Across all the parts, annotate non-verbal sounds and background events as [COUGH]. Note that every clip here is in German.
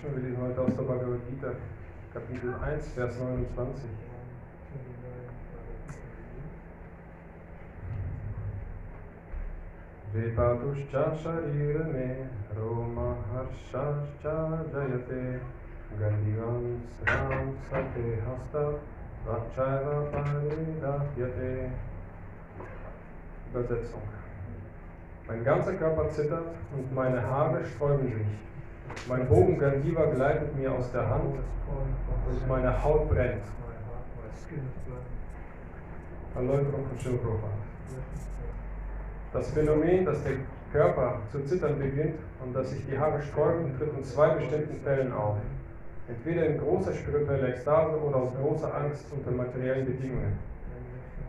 Krishna, wir lesen heute aus der Bhagavad Gita, Kapitel 1, Vers 29. Vepatuscha sharira me roma harshascha jayate gandivam sram sate hasta vakchaiva paridahyate Übersetzung. Mein ganzer Körper zittert und meine Haare sträuben sich. Mein Bogen Gandiva gleitet mir aus der Hand und meine Haut brennt. Das Phänomen, dass der Körper zu zittern beginnt und dass sich die Haare sträuben, tritt in zwei bestimmten Fällen auf. Entweder in großer spiritueller Ekstase oder aus großer Angst unter materiellen Bedingungen.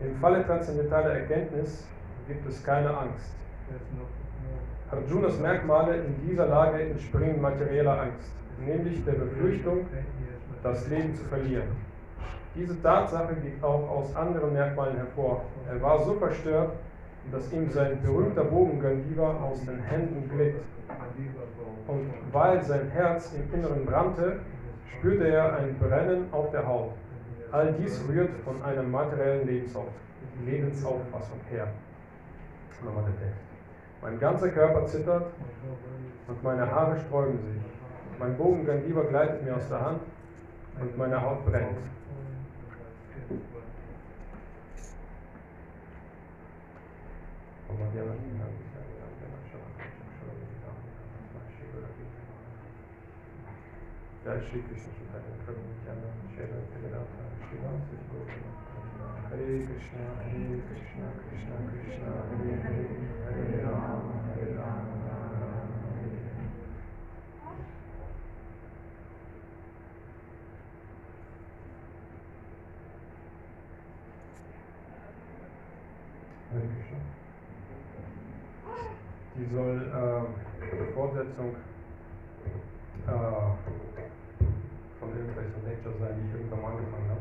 Im Falle transzendentaler Erkenntnis gibt es keine Angst. Arjunas Merkmale in dieser Lage entspringen materieller Angst, nämlich der Befürchtung, das Leben zu verlieren. Diese Tatsache geht auch aus anderen Merkmalen hervor. Er war so verstört, dass ihm sein berühmter Bogen Gandiva aus den Händen glitt. Und weil sein Herz im Inneren brannte, spürte er ein Brennen auf der Haut. All dies rührt von einer materiellen Lebensauf Lebensauffassung her. Nochmal der Text. Mein ganzer Körper zittert und meine Haare sträuben sich. Mein Bogen Gandiva gleitet mir aus der Hand und meine Haut brennt. Hare Krishna Hare Krishna Krishna Krishna Hare Rama Hare Rama Rama Rama Hare Hare Hare Krishna. Die soll Fortsetzung äh, von irgendwelchen Lectures sein, die ich irgendwann mal angefangen habe.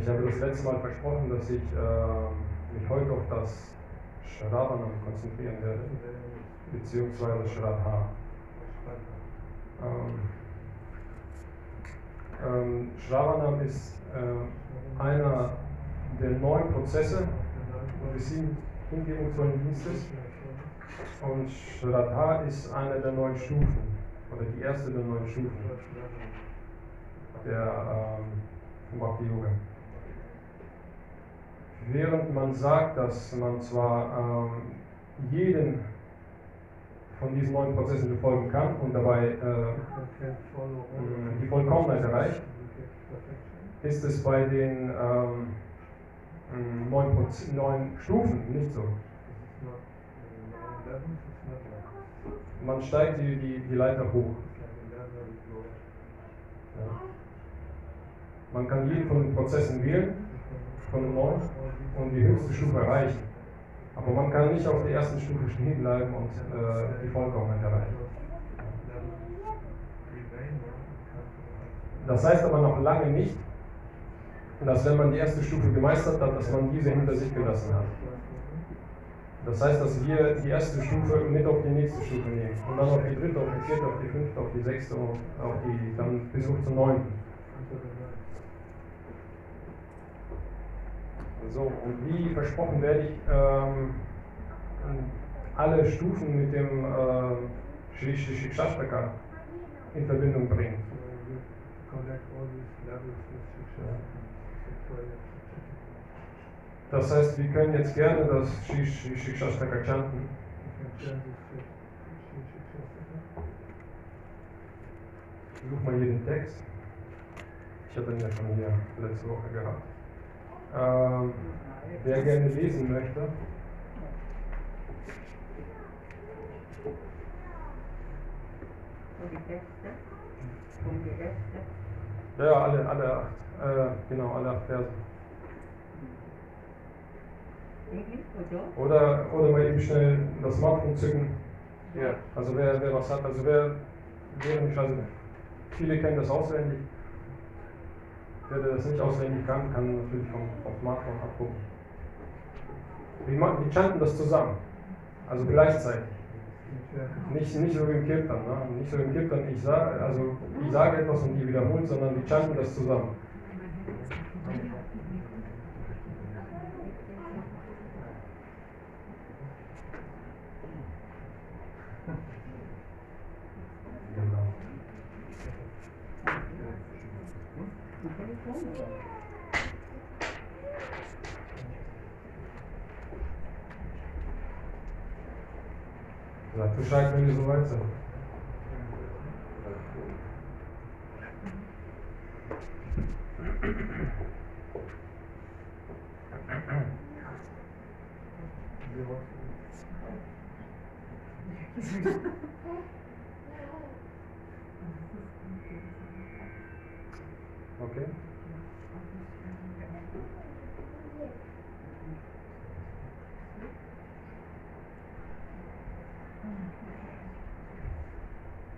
Ich habe das letzte Mal versprochen, dass ich äh, mich heute auf das Shravanam konzentrieren werde, beziehungsweise Shraddha. Ähm, ähm, Shravanam ist äh, einer der neun Prozesse des Hin- Hingebungsdienstes und Shraddha ist eine der neun Stufen oder die erste der neun Stufen der ähm, Bhakti Yoga. Während man sagt, dass man zwar ähm, jeden von diesen neun Prozessen befolgen kann und dabei äh, die Vollkommenheit erreicht, ist es bei den ähm, neun, neun Stufen nicht so. Man steigt die, die, die Leiter hoch. Ja. Man kann jeden von den Prozessen wählen, von den neun, und die höchste Stufe erreichen. Aber man kann nicht auf der ersten Stufe stehen bleiben und äh, die Vollkommenheit erreichen. Das heißt aber noch lange nicht, dass wenn man die erste Stufe gemeistert hat, dass man diese hinter sich gelassen hat. Das heißt, dass wir die erste Stufe mit auf die nächste Stufe nehmen und dann auf die dritte, auf die vierte, auf die fünfte, auf die sechste und auf die dann bis hoch zur neunten. So, und wie versprochen werde ich ähm, alle Stufen mit dem äh, Shri Shri Shikshashtaka in Verbindung bringen. Das heißt, wir können jetzt gerne das Shikshashtaka chanten. Ich suche mal hier den Text. Ich hatte ihn ja schon hier letzte Woche gehabt. Ähm, wer gerne lesen möchte, Texte? ja, ja, alle, alle acht, äh, genau, alle acht Verse. Oder? Oder, mal eben schnell das Smartphone zücken. Ja. Also wer, wer was hat, also wer, wer nicht, also viele kennen das auswendig. Der das nicht auswendig kann, kann natürlich vom, vom Smartphone abgucken. Wir, wir chanten das zusammen. Also gleichzeitig. Nicht, nicht so wie im Kirtan, ne? Nicht so im Kirtan, ich sage, also ich sage etwas und die wiederholen, sondern wir chanten das zusammen. Genau. Am Telefon oder? Sagt Bescheid, wenn wir soweit sind. Okay.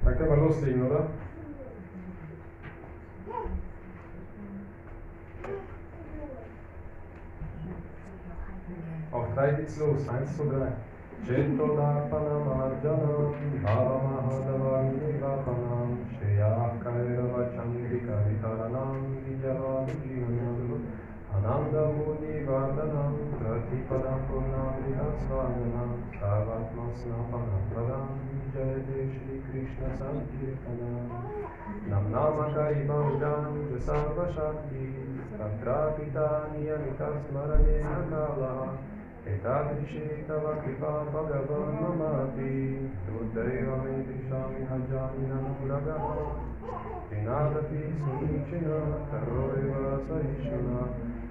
Dann können wir loslegen, oder? Auf drei geht's los. Eins, zwei, drei. Chetodapanamarjanam Bhavamahadavam प्रतिपदं पुनर्विलासागरं सावात्मस्नापनं जय जय श्रीकृष्णसङ्कीर्तनम् नम्नामकरिमौजां च सर्वशक्ति तत्रापिता नियमितस्मरणेन कालः एतादृशी तव कृपा भगवो ममापि रुद्रैव मे दिशामि हजामि ननुरगः विनादपि समीचीना तरोरेव सहिष्णुना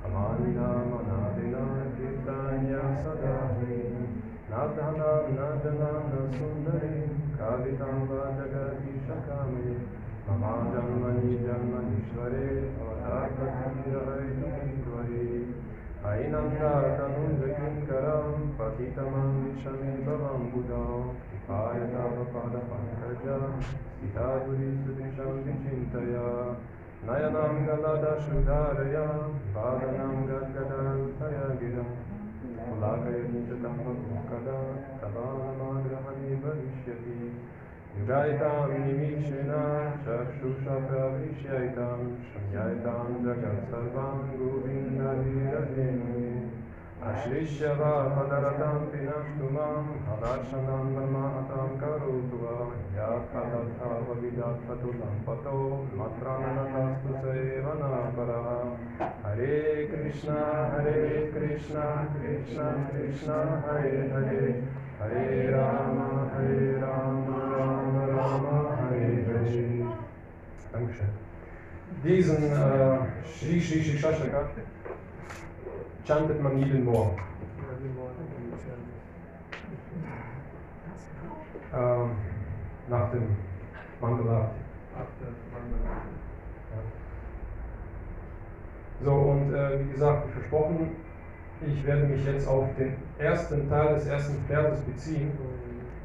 अमानिना मनादिना कीर्तन्या सदा नयनाङ्गलदशुधारया पादनाङ्गकदान्तया गिरम् कुलाकयनिचतं कदा तदानमाग्रहणे भविष्यति। युगायितां निमीक्षेण चक्षुषा प्रविश्यायितां जगत्सर्वां गोविन्दवीरधेनुये आश्लिष्य वा पदरतां पिनष्टु माँ हदाशनां ब्रह्माहतां करोतु वा। यात्पदर्थावविदात्पतुलं पतो मत्रान्नतस्तु सेवनापरः हरे कृष्ण हरे कृष्ण कृष्ण कृष्ण हरे हरे। हरे राम हरे राम राम राम हरे Hare. Dankeschön. Diesen äh, Shri Shri Shri Shashaka chantet man jeden Morgen. Ähm, nach dem Mandala. So, und äh, wie gesagt, wie versprochen, ich werde mich jetzt auf den ersten Teil des ersten Verses beziehen.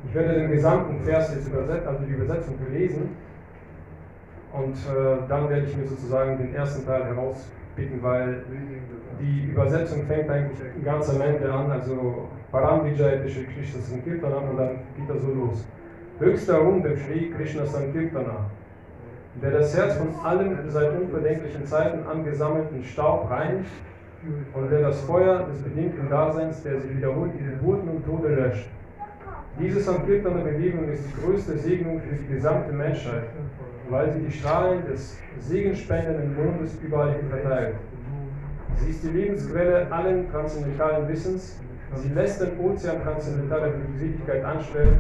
Ich werde den gesamten Vers jetzt übersetzen, also die Übersetzung lesen. Und äh, dann werde ich mir sozusagen den ersten Teil herauspicken, weil die Übersetzung fängt eigentlich ganz am Ende an, also Param Shri Krishna Sankirtanam und dann geht er so los. Höchster Ruhm dem Shri Krishna Sankirtana, der das Herz von allem seit unbedenklichen Zeiten angesammelten Staub reinigt und der das Feuer des bedingten Daseins, der sich wiederholt in Geburten und Tode löscht. Diese Sankirtana-Bewegung ist die größte Segnung für die gesamte Menschheit, weil sie die Strahlen des segenspendenden Mondes überall hin verteilt. Sie ist die Lebensquelle allen transzendentalen Wissens. Sie lässt den Ozean transzendentaler Glückseligkeit anschwellen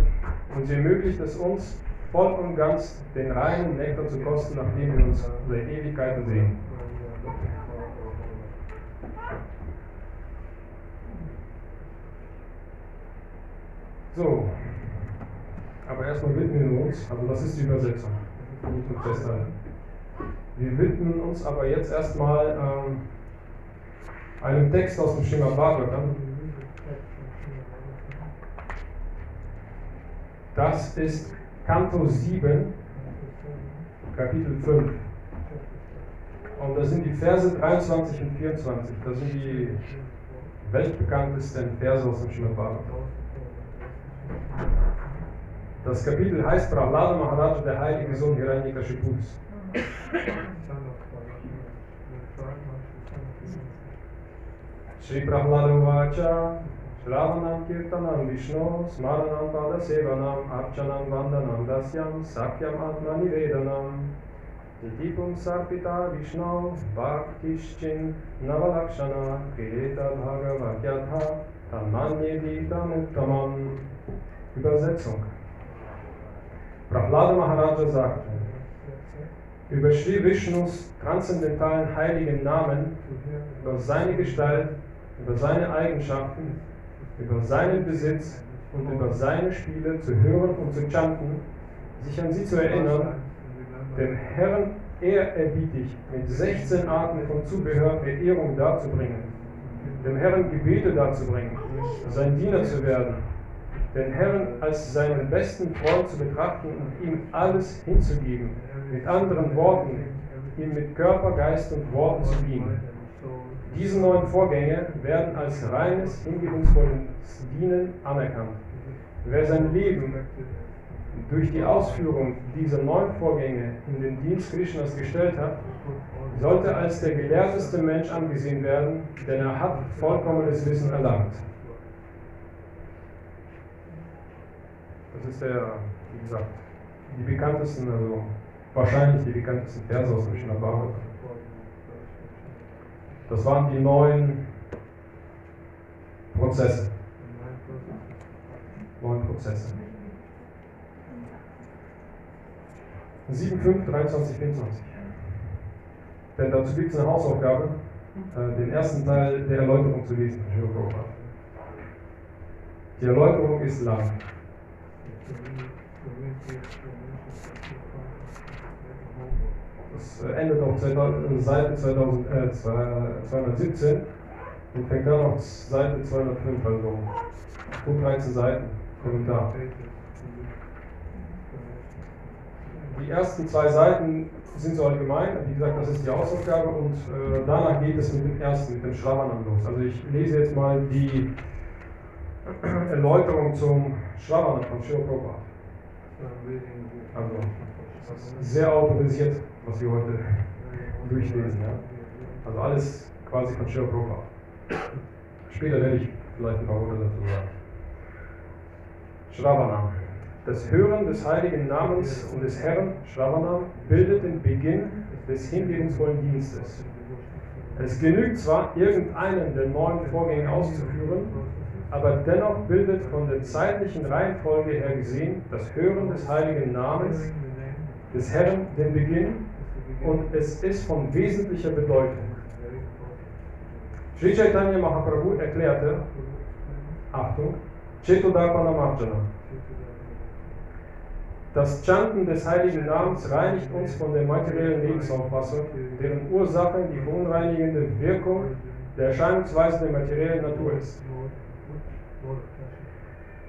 und sie ermöglicht es uns, voll und ganz den reinen Nektar zu kosten, nachdem wir uns seit Ewigkeiten sehen. So, aber erstmal widmen wir uns, also das ist die Übersetzung, und festhalten. Wir widmen uns aber jetzt erstmal ähm, einem Text aus dem Schema Bhagavatam. Das ist Kanto 7, Kapitel 5. Und das sind die Verse 23 und 24. Das sind die weltbekanntesten Verse aus dem Srimad Bhagavatam. Das Kapitel heißt Prahlada Maharaj, der heilige Sohn Hiranyakashipus. Shri Prahlada Vacha, Shravanam Kirtanam Vishnu, Smaranam Pada Sevanam, Archanam Vandanam Dasyam, Sakyam Atmani Vedanam, Ditipum Sarpita Vishnu, Bhaktischin Navalakshana, Kireta Bhagavatyatha, Tamanye Dita Uttamam. Übersetzung. Prahlada Maharaja sagte, über Sri Vishnus transzendentalen heiligen Namen, über seine Gestalt, über seine Eigenschaften, über seinen Besitz und über seine Spiele zu hören und zu chanten, sich an sie zu erinnern, dem Herrn ehrerbietig mit 16 Arten von Zubehör Verehrung darzubringen, dem Herrn Gebete darzubringen, sein Diener zu werden, den Herrn als seinen besten Freund zu betrachten und ihm alles hinzugeben, mit anderen Worten, ihm mit Körper, Geist und Worten zu dienen. Diese neuen Vorgänge werden als reines, hingebungsvolles Dienen anerkannt. Wer sein Leben durch die Ausführung dieser neuen Vorgänge in den Dienst Krishnas gestellt hat, sollte als der gelehrteste Mensch angesehen werden, denn er hat vollkommenes Wissen erlangt. Das ist der, wie gesagt, die bekanntesten, also wahrscheinlich die bekanntesten Verse aus dem Bhagavatam. Das waren die neuen Prozesse. Neun Prozesse. 7, 5, 23, 24. Denn dazu gibt es eine Hausaufgabe, äh, den ersten Teil der Erläuterung zu lesen. Die Erläuterung ist lang. Das äh, endet auf Seite 2000, äh, 217 und fängt dann auf Seite 205, also gut 13 Seiten Kommentar. Die ersten zwei Seiten sind so allgemein, wie gesagt, das ist die Hausaufgabe und äh, danach geht es mit dem ersten, mit dem Schravanam los. Also ich lese jetzt mal die [CLEARS THROAT] Erläuterung zum Schravanam von Prabhupada. Also, sehr autorisiert, was wir heute durchlesen. Ja? Also alles quasi von Prabhupada. Später werde ich vielleicht ein paar Worte dazu sagen. Shravanam. Das Hören des heiligen Namens und des Herrn, Shravanam, bildet den Beginn des hingebungsvollen Dienstes. Es genügt zwar, irgendeinen der neuen Vorgänge auszuführen, aber dennoch bildet von der zeitlichen Reihenfolge her gesehen das Hören des heiligen Namens des Herrn den Beginn und es ist von wesentlicher Bedeutung. Sri Chaitanya Mahaprabhu erklärte, Achtung, Chetudapana Marjana. Das Chanten des heiligen Namens reinigt uns von der materiellen Lebensauffassung, deren Ursache die verunreinigende Wirkung der Erscheinungsweise der materiellen Natur ist.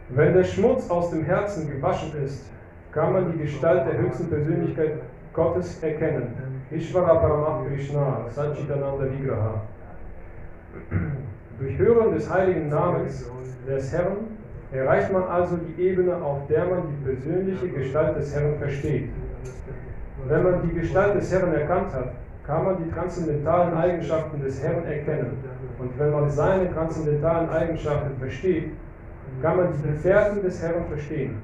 Wenn der Schmutz aus dem Herzen gewaschen ist, kann man die Gestalt der höchsten Persönlichkeit Gottes erkennen. Ishvara Paramah Krishna, Satchitananda Vigraha. Durch Hören des heiligen Namens des Herrn erreicht man also die Ebene, auf der man die persönliche Gestalt des Herrn versteht. Wenn man die Gestalt des Herrn erkannt hat, kann man die transzendentalen Eigenschaften des Herrn erkennen. Und wenn man seine transzendentalen Eigenschaften versteht, kann man die Gefährten des Herrn verstehen.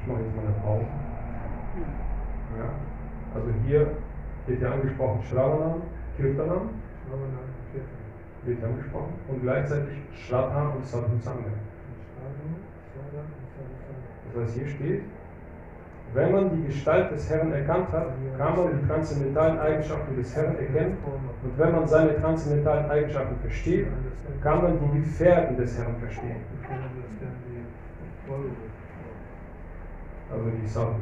Ich mache jetzt mal eine Pause. Ja. Also hier wird ja angesprochen Shravanam, Kirtanam wird ja angesprochen und gleichzeitig Shraddha und Sadhusanga. Das heißt, hier steht, wenn man die Gestalt des Herrn erkannt hat, kann man die transzendentalen Eigenschaften des Herrn erkennen und wenn man seine transzendentalen Eigenschaften versteht, kann man die Gefährten des Herrn verstehen. Also die Sadhus.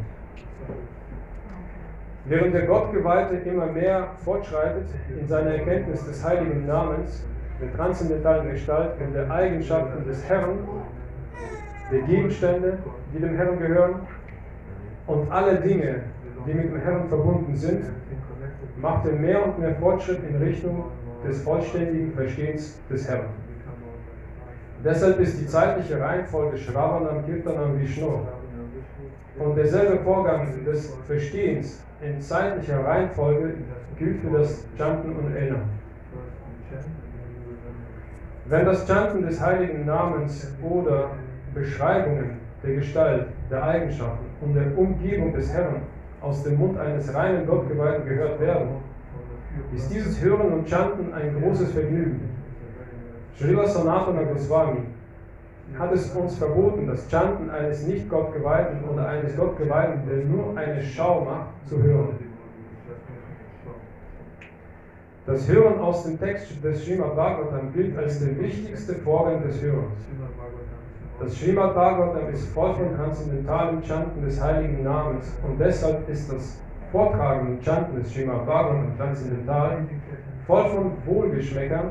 Während der Gottgeweihte immer mehr fortschreitet in seiner Erkenntnis des heiligen Namens, der transzendentalen Gestalt und der Eigenschaften des Herrn, der Gegenstände, die dem Herrn gehören und alle Dinge, die mit dem Herrn verbunden sind, macht er mehr und mehr Fortschritt in Richtung des vollständigen Verstehens des Herrn. Deshalb ist die zeitliche Reihenfolge Shravanam, Kirtanam, Vishnu und derselbe Vorgang des Verstehens in zeitlicher Reihenfolge gilt für das Chanten und Erinnern. Wenn das Chanten des heiligen Namens oder Beschreibungen der Gestalt, der Eigenschaften und der Umgebung des Herrn aus dem Mund eines reinen Gottgeweihten gehört werden, ist dieses Hören und Chanten ein großes Vergnügen. Srila Sanatana Goswami hat es uns verboten, das Chanten eines Nicht-Gottgeweihten oder eines Gottgeweihten, der nur eine Schau macht, zu hören. Das Hören aus dem Text des Srimad Bhagavatam gilt als der wichtigste Vorgang des Hörens. Das Srimad Bhagavatam ist voll von transzendentalem Chanten des heiligen Namens und deshalb ist das Vortragen und Chanten des Srimad Bhagavatam transzendental, voll von Wohlgeschmäckern.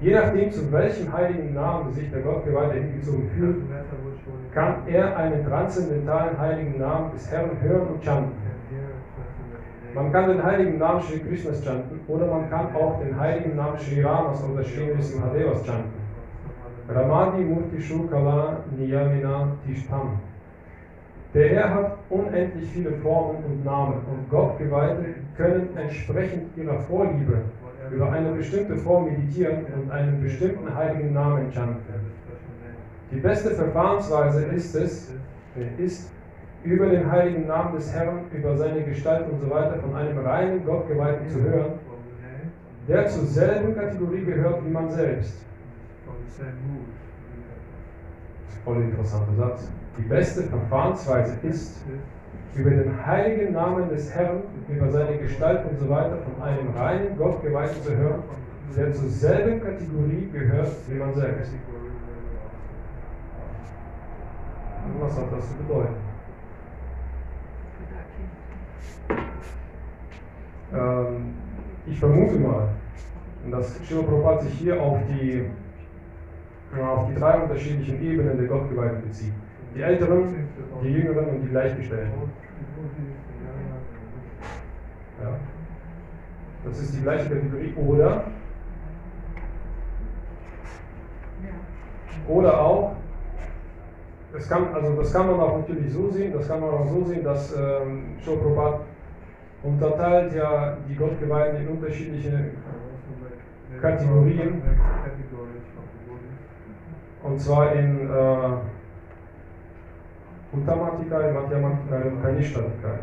Je nachdem, zu welchem heiligen Namen sich der Gottgeweihte hingezogen fühlt, kann er einen transzendentalen heiligen Namen des Herrn hören und chanten. Man kann den heiligen Namen Sri Krishnas chanten oder man kann auch den heiligen Namen Sri Ramas oder Sri Nrisimhadevas chanten. Ramadi Murti Shukala Niyamina Tishtam. Der Herr hat unendlich viele Formen und Namen und Gottgeweihte können entsprechend ihrer Vorliebe über eine bestimmte Form meditieren und einen bestimmten heiligen Namen chanten. Die beste Verfahrensweise ist es, ist über den heiligen Namen des Herrn, über seine Gestalt und so weiter von einem reinen Gottgeweihten zu hören, der zur selben Kategorie gehört wie man selbst. Voll interessanter Satz. Die beste Verfahrensweise ist, über den heiligen Namen des Herrn, über seine Gestalt und so weiter von einem reinen Gottgeweihten zu hören, der zur selben Kategorie gehört wie man selbst. Und was hat das zu bedeuten? Ähm, ich vermute mal, dass Srila Prabhupada sich hier auf die, auf die drei unterschiedlichen Ebenen der Gottgeweihten bezieht. Die Älteren, die Jüngeren und die Gleichgestellten. Ja. Das ist die gleiche Kategorie. Oder, oder auch, das kann, also das kann man auch natürlich so sehen, das kann man auch so sehen, dass ähm, unterteilt ja die Gottgeweihten in unterschiedliche Kategorien. Und zwar in äh, Uttamatikai, Madhyamatikai und Kanishthatikai.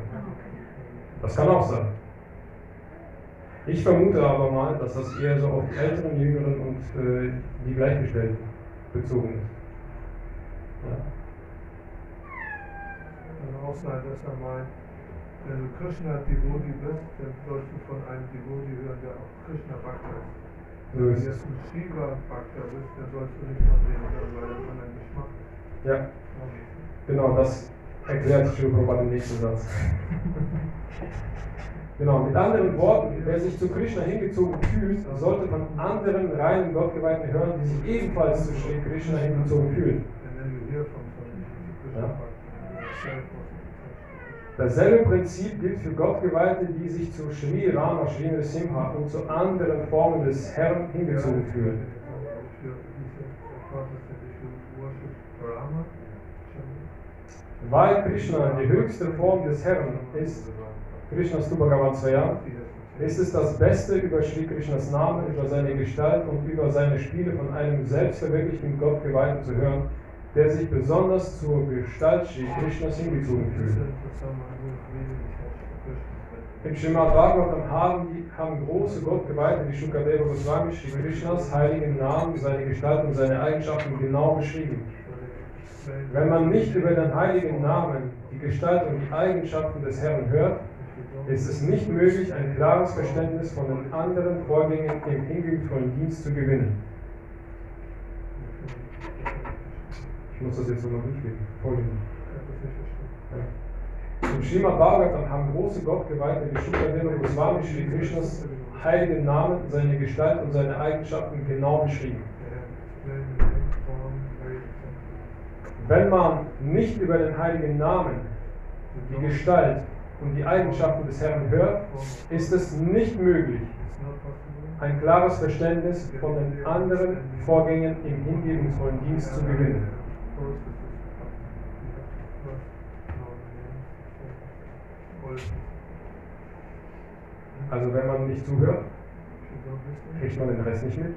Das kann auch sein. Ich vermute aber mal, dass das eher so auf die älteren, jüngeren und äh, die Gleichgestellten bezogen ist. Ja. Kann auch sein, dass er meint, du Krishna Devoti bist, dann sollst du von einem Devoti hören, der auch Krishna Bhakta ist. So Wenn du ist ein bist, dann sollst du nicht von dem hören, weil er einen anderen Geschmack hat. Ja, genau, das erklärt Prabhupada im nächsten Satz. [LAUGHS] Genau, mit anderen Worten, wer sich zu Krishna hingezogen fühlt, sollte von anderen reinen Gottgeweihten hören, die sich ebenfalls zu Krishna hingezogen fühlen. Ja. Dasselbe Prinzip gilt für Gottgeweihte, die sich zu Sri Rama, Sri Nrsimha und zu anderen Formen des Herrn hingezogen fühlen. Weil Krishna die höchste Form des Herrn ist, Krishna Stupa Svayam, ist es das Beste über Sri Krishnas Namen, über seine Gestalt und über seine Spiele von einem selbstverwirklichten Gottgeweihten zu hören, der sich besonders zur Gestalt Sri Krishnas hingezogen fühlt. Im Srimad Bhagavatam haben, die, haben große Gottgeweihte wie Shukadeva Goswami Sri Krishnas heiligen Namen, seine Gestalt und seine Eigenschaften genau beschrieben. Wenn man nicht über den heiligen Namen, die Gestalt und die Eigenschaften des Herrn hört, ist es nicht möglich, ein klares Verständnis von den anderen Vorgängen im hingebungsvollen Dienst zu gewinnen. Ich muss das jetzt nochmal durchlesen. Vorlesen. Im Srimad Bhagavatam haben große Gottgeweihte wie Shukadeva Goswami Sri Krishnas heiligen Namen, seine Gestalt und seine Eigenschaften genau beschrieben. Wenn man nicht über den heiligen Namen, die Gestalt und die Eigenschaften des Herrn hört, ist es nicht möglich, ein klares Verständnis von den anderen Vorgängen im hingebungsvollen Dienst zu gewinnen. Also wenn man nicht zuhört, kriegt man den Rest nicht mit.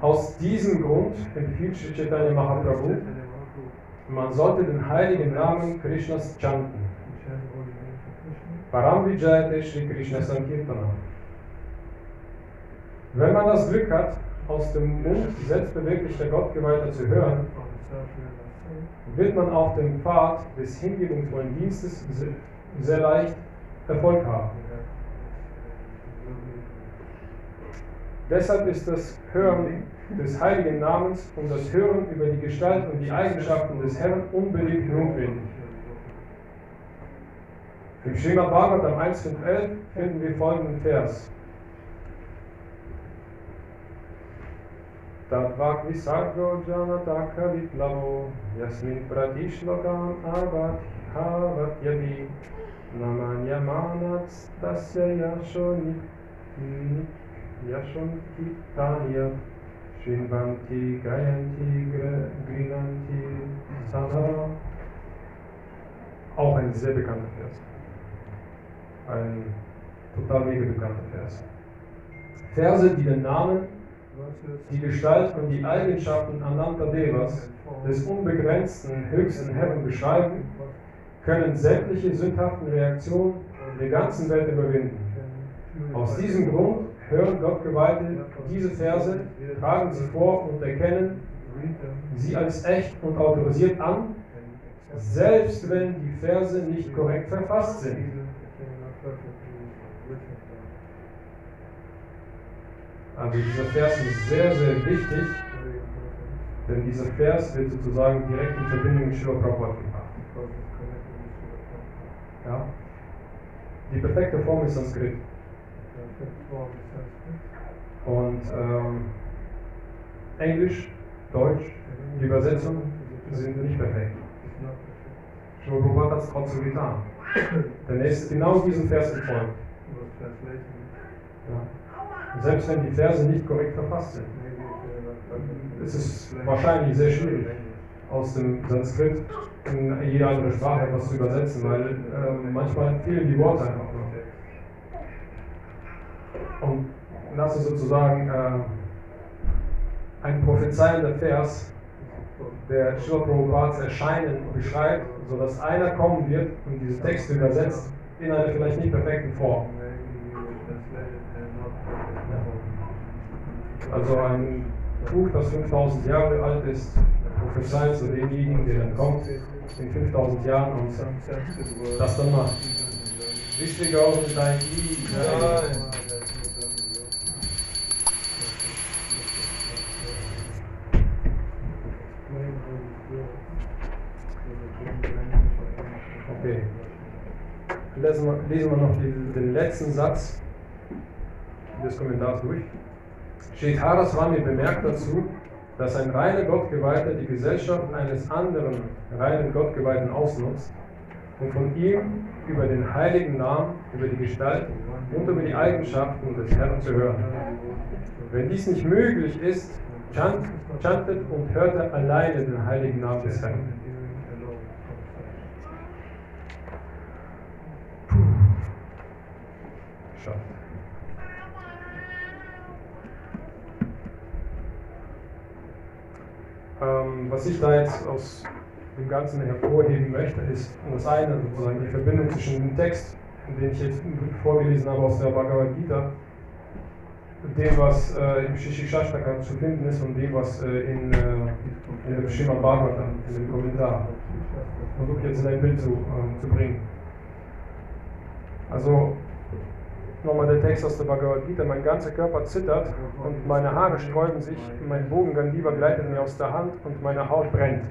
Aus diesem Grund empfiehlt Sri Chaitanya Mahaprabhu, man sollte den heiligen Namen Krishnas chanten. Param Vijayate Shri Krishna Sankirtana. Wenn man das Glück hat, aus dem Mund selbstbewirklichter Gottgeweihter zu hören, wird man auf dem Pfad des hingebungsvollen Dienstes sehr leicht Erfolg haben. Deshalb ist das Hören des heiligen Namens und das Hören über die Gestalt und die Eigenschaften des Herrn unbedingt notwendig. Im Schema Bhagavatam 1.11 finden wir folgenden Vers. Tatvak visargo janataka vitlavo yasmin pratishlokam avatyavi namanyamanats tasya yashoni yashonkitanya Shinvanti Gayanti Grinanti Sana. Auch ein sehr bekannter Vers. Ein total mega bekannter Vers. Verse, die den Namen, die Gestalt und die Eigenschaften Ananta Devas, des unbegrenzten höchsten Herrn beschreiben, können sämtliche sündhaften Reaktionen der ganzen Welt überwinden. Aus diesem Grund hören Gottgeweihte diese Verse, tragen sie vor und erkennen sie als echt und autorisiert an, selbst wenn die Verse nicht korrekt verfasst sind. Also dieser Vers ist sehr, sehr wichtig, denn dieser Vers wird sozusagen direkt in Verbindung mit Shiva Prabhupada gebracht. Ja? Die perfekte Form ist Sanskrit. Und ähm, Englisch, Deutsch, die Übersetzung sind nicht perfekt. Shiva Prabhupada hat es trotzdem getan. Denn er ist genau diesem Vers gefolgt. Ja. Selbst wenn die Verse nicht korrekt verfasst sind, ist es wahrscheinlich sehr schwierig, aus dem Sanskrit in jede andere Sprache etwas zu übersetzen, weil äh, manchmal fehlen die Worte einfach nur. Und das ist sozusagen äh, ein prophezeiender Vers, der Srila Prabhupads Erscheinen beschreibt, sodass einer kommen wird und diese Texte übersetzt in einer vielleicht nicht perfekten Form. Also ein Buch, das 5000 Jahre alt ist, prophezeit zu demjenigen, der dann kommt in 5000 Jahren und das dann macht. Wichtiger auch dein Okay. Lesen wir, lesen wir noch den, den letzten Satz des Kommentars durch. Shridharaswami bemerkt dazu, dass ein reiner Gottgeweihter die Gesellschaft eines anderen reinen Gottgeweihten ausnutzt und von ihm über den heiligen Namen, über die Gestalt und über die Eigenschaften des Herrn zu hören. Wenn dies nicht möglich ist, chant, chantet und hörte alleine den heiligen Namen des Herrn. Puh. Schafft. Ähm, was ich da jetzt aus dem Ganzen hervorheben möchte, ist das eine, sozusagen die Verbindung zwischen dem Text, den ich jetzt vorgelesen habe aus der Bhagavad Gita, dem, was äh, im Shishishashtaka zu finden ist und dem, was äh, in, äh, in dem Srimad Bhagavatam, in dem Kommentar. Versuche jetzt in ein Bild zu, äh, zu bringen. Also, nochmal der Text aus der Bhagavad Gita, mein ganzer Körper zittert und meine Haare sträuben sich, mein Bogen Gandiva gleitet mir aus der Hand und meine Haut brennt.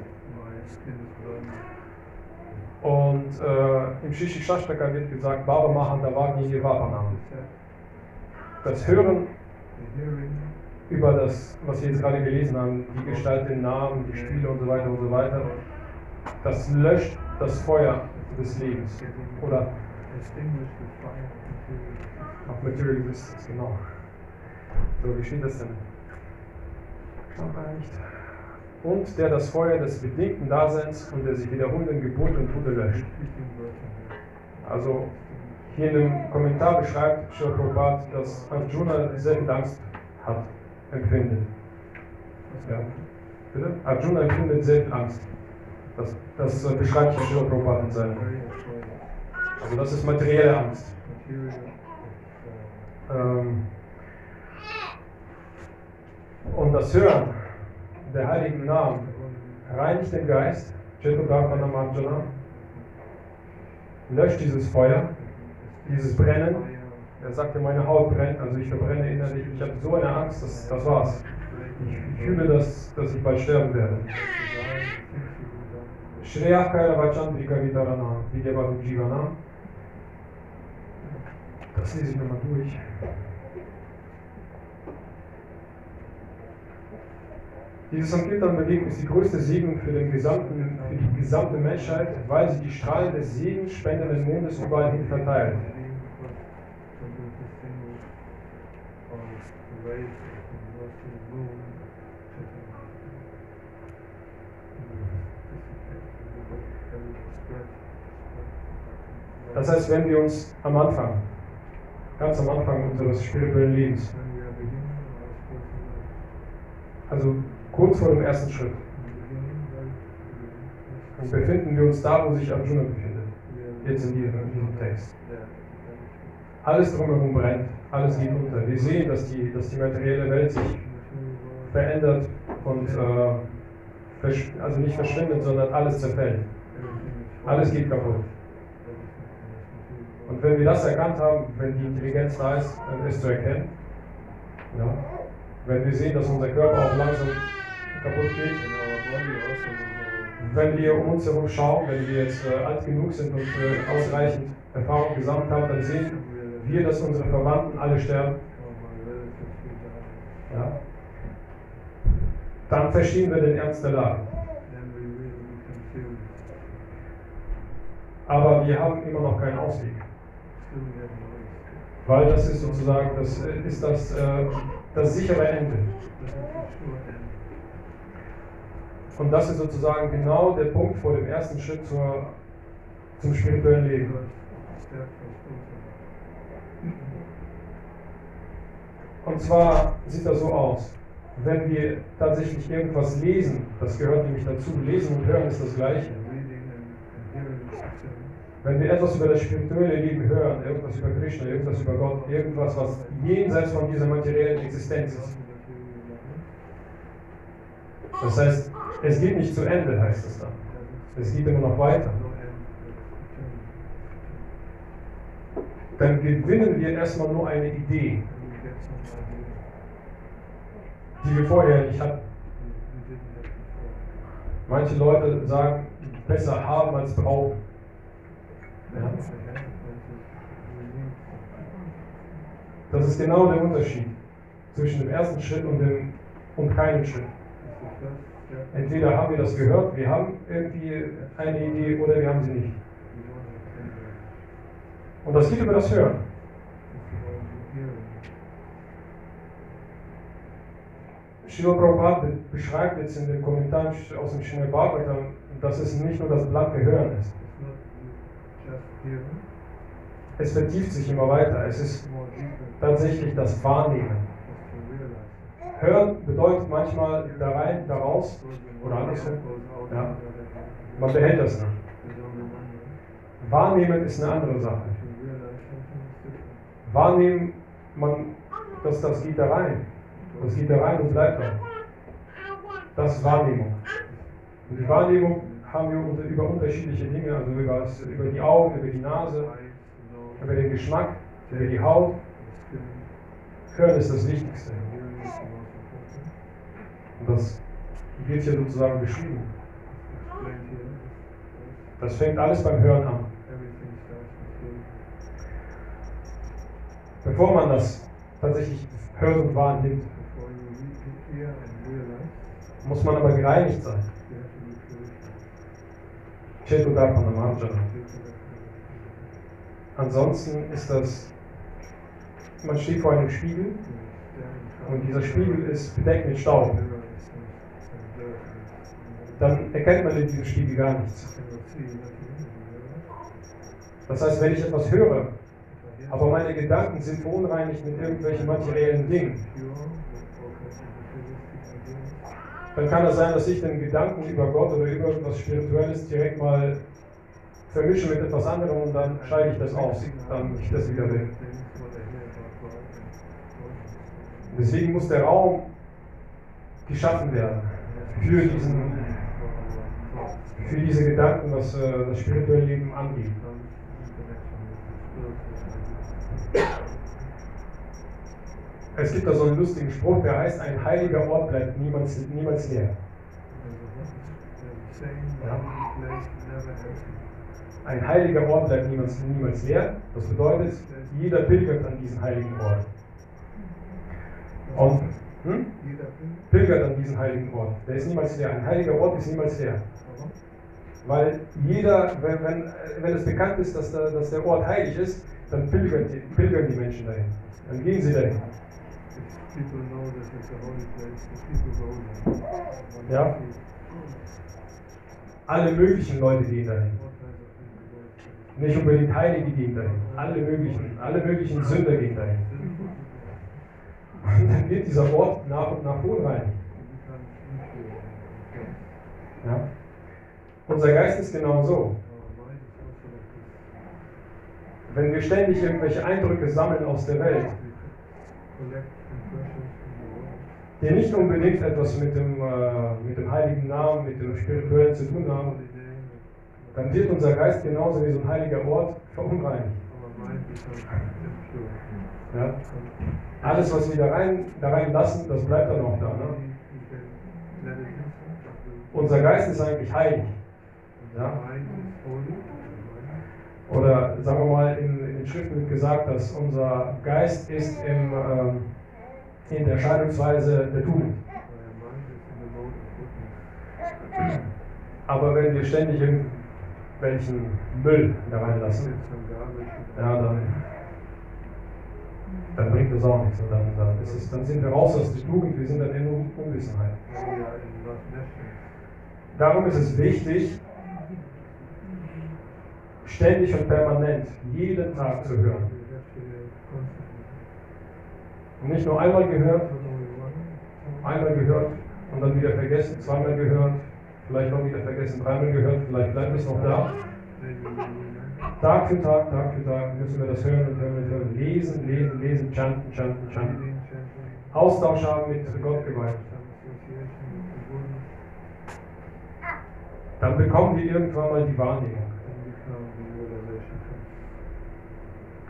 Und äh, im Shishishashtaka wird gesagt, Baba Mahandavagni Yevapanam. Das Hören über das, was wir jetzt gerade gelesen haben, die Gestalt, den Namen, die Spiele und so weiter und so weiter, das löscht das Feuer des Lebens. Oder auf Material Existence, genau. So, wie steht das denn? Mal nicht. Und der das Feuer des bedingten Daseins und der sich wiederholenden Geburt und Tode löscht. Also hier in dem Kommentar beschreibt Shri dass Arjuna viel Angst hat, empfindet. Ja. Bitte? Arjuna empfindet viel Angst. Das, das äh, beschreibt Shri in seinem. Also das ist materielle Angst. Ähm, und das Hören der heiligen Namen reinigt den Geist, löscht dieses Feuer, dieses Brennen. Er sagte, meine Haut brennt, also ich verbrenne innerlich. Ich habe so eine Angst, das, das war's. Ich, ich fühle, dass, dass ich bald sterben werde. Shreya Kaila Vachandrika Vitarana, Vidyavadu Jivana. Das lese ich nochmal durch. Diese Sankirtan-Bewegung ist die größte Segen für, den gesamten, für die gesamte Menschheit, weil sie die Strahlen des segenspendenden Mondes überall hin verteilt. Das heißt, wenn wir uns am Anfang, ganz am Anfang unseres spirituellen Lebens, also kurz vor dem ersten Schritt. Und befinden wir uns da, wo sich Arjuna befindet. Jetzt in diesem, Text. Alles drumherum brennt, alles geht unter. Wir sehen, dass die, dass die materielle Welt sich verändert und äh, also nicht verschwindet, sondern alles zerfällt. Alles geht kaputt. Und wenn wir das erkannt haben, wenn die Intelligenz da ist, dann ist zu erkennen. Ja, wenn wir sehen, dass unser Körper auch langsam kaputt geht. Wenn wir um uns herum schauen, wenn wir jetzt äh, alt genug sind und äh, ausreichend Erfahrung gesammelt haben, dann sehen wir, dass unsere Verwandten alle sterben. Ja. Dann verstehen wir den Ernst der Lage. Aber wir haben immer noch keinen Ausweg. Weil das ist sozusagen, das äh, ist das, äh, das sichere Ende. Und das ist sozusagen genau der Punkt vor dem ersten Schritt zur, zum spirituellen Leben. Und zwar sieht das so aus. Wenn wir tatsächlich irgendwas lesen, das gehört nämlich dazu, lesen und hören ist das Gleiche. Wenn wir etwas über das spirituelle Leben hören, irgendwas über Krishna, irgendwas über Gott, irgendwas, was jenseits von dieser materiellen Existenz ist. Das heißt, es geht nicht zu Ende, heißt es dann. Es geht immer noch weiter. Dann gewinnen wir erstmal nur eine Idee, die wir vorher nicht hatten. Manche Leute sagen, besser haben als brauchen. Das ist genau der Unterschied zwischen dem ersten Schritt und, dem, und keinem Schritt. Entweder haben wir das gehört, wir haben irgendwie eine Idee oder wir haben sie nicht. Und das geht über das Hören. Shiva Prabhupada beschreibt jetzt in den Kommentaren aus dem Srimad Bhagavatam, dass es nicht nur das blanke Hören ist. Es vertieft sich immer weiter. Es ist tatsächlich das Wahrnehmen. Hören bedeutet manchmal da rein, daraus, Goes in oder andersrum. Ja. Man behält das nicht. Wahrnehmen ist eine andere Sache. Wahrnehmen, man, das, das geht da rein. Das geht da rein und bleibt da. Das ist Wahrnehmung. Und die Wahrnehmung haben wir über unterschiedliche Dinge, also über, über die Augen, über die Nase, über den Geschmack, über die Haut. Hören ist das Wichtigste. Und das wird hier sozusagen beschrieben. Das fängt alles beim Hören an. Bevor man das tatsächlich hört und wahrnimmt, muss man aber gereinigt sein. Chetodharpanamajana. Ansonsten ist das, man steht vor einem Spiegel und dieser Spiegel ist bedeckt mit Staub. Dann erkennt man in diesem Spiegel gar nichts. Das heißt, wenn ich etwas höre, aber meine Gedanken sind verunreinigt mit irgendwelchen materiellen Dingen, dann kann es sein, dass ich den Gedanken über Gott oder über etwas Spirituelles direkt mal vermische mit etwas anderem und dann scheide ich das aus. Dann ich das wieder weg. Deswegen muss der Raum geschaffen werden für, diesen, für diese Gedanken, was äh, das spirituelle Leben angeht. Es gibt da so einen lustigen Spruch, der heißt, ein heiliger Ort bleibt niemals, niemals leer. Ein heiliger Ort bleibt niemals, niemals leer. Das bedeutet, jeder pilgert an diesen heiligen Ort. Und hm? pilgert an diesen heiligen Ort. Der ist niemals leer. Ein heiliger Ort ist niemals leer. Weil jeder, wenn, wenn, wenn es bekannt ist, dass der, dass der Ort heilig ist, dann pilgern die, pilgern die Menschen dahin. Dann gehen sie dahin. Ja. Alle möglichen Leute gehen dahin. Nicht unbedingt Heilige gehen dahin. Alle möglichen, alle möglichen Sünder gehen dahin. Und dann wird dieser Ort nach und nach unreinigt. Ja? Unser Geist ist genau so. Wenn wir ständig irgendwelche Eindrücke sammeln aus der Welt, die nicht unbedingt etwas mit dem, äh, mit dem heiligen Namen, mit dem Spirituellen zu tun haben, dann wird unser Geist genauso wie so ein heiliger Ort verunreinigt. Ja? Alles, was wir da rein, da rein lassen, das bleibt dann auch da. Ne? Unser Geist ist eigentlich heilig. Ja? Oder sagen wir mal, in, in den Schriften wird gesagt, dass unser Geist ist im, ähm, in der Scheidungsweise der Tugend. Aber wenn wir ständig irgendwelchen Müll da reinlassen, ja, dann, dann bringt das auch nichts. Und dann, dann, es, dann sind wir raus aus der Tugend, wir sind dann in Un- Unwissenheit. Darum ist es wichtig, ständig und permanent, jeden Tag zu hören. Und nicht nur einmal gehört, einmal gehört und dann wieder vergessen, zweimal gehört, vielleicht auch wieder vergessen, dreimal gehört, vielleicht bleibt es noch da. Tag für Tag, Tag für Tag müssen wir das hören und hören und hören. Lesen, lesen, lesen, chanten, chanten, chanten. Austausch haben mit Gott geweiht. Dann bekommen wir irgendwann mal die Wahrnehmung,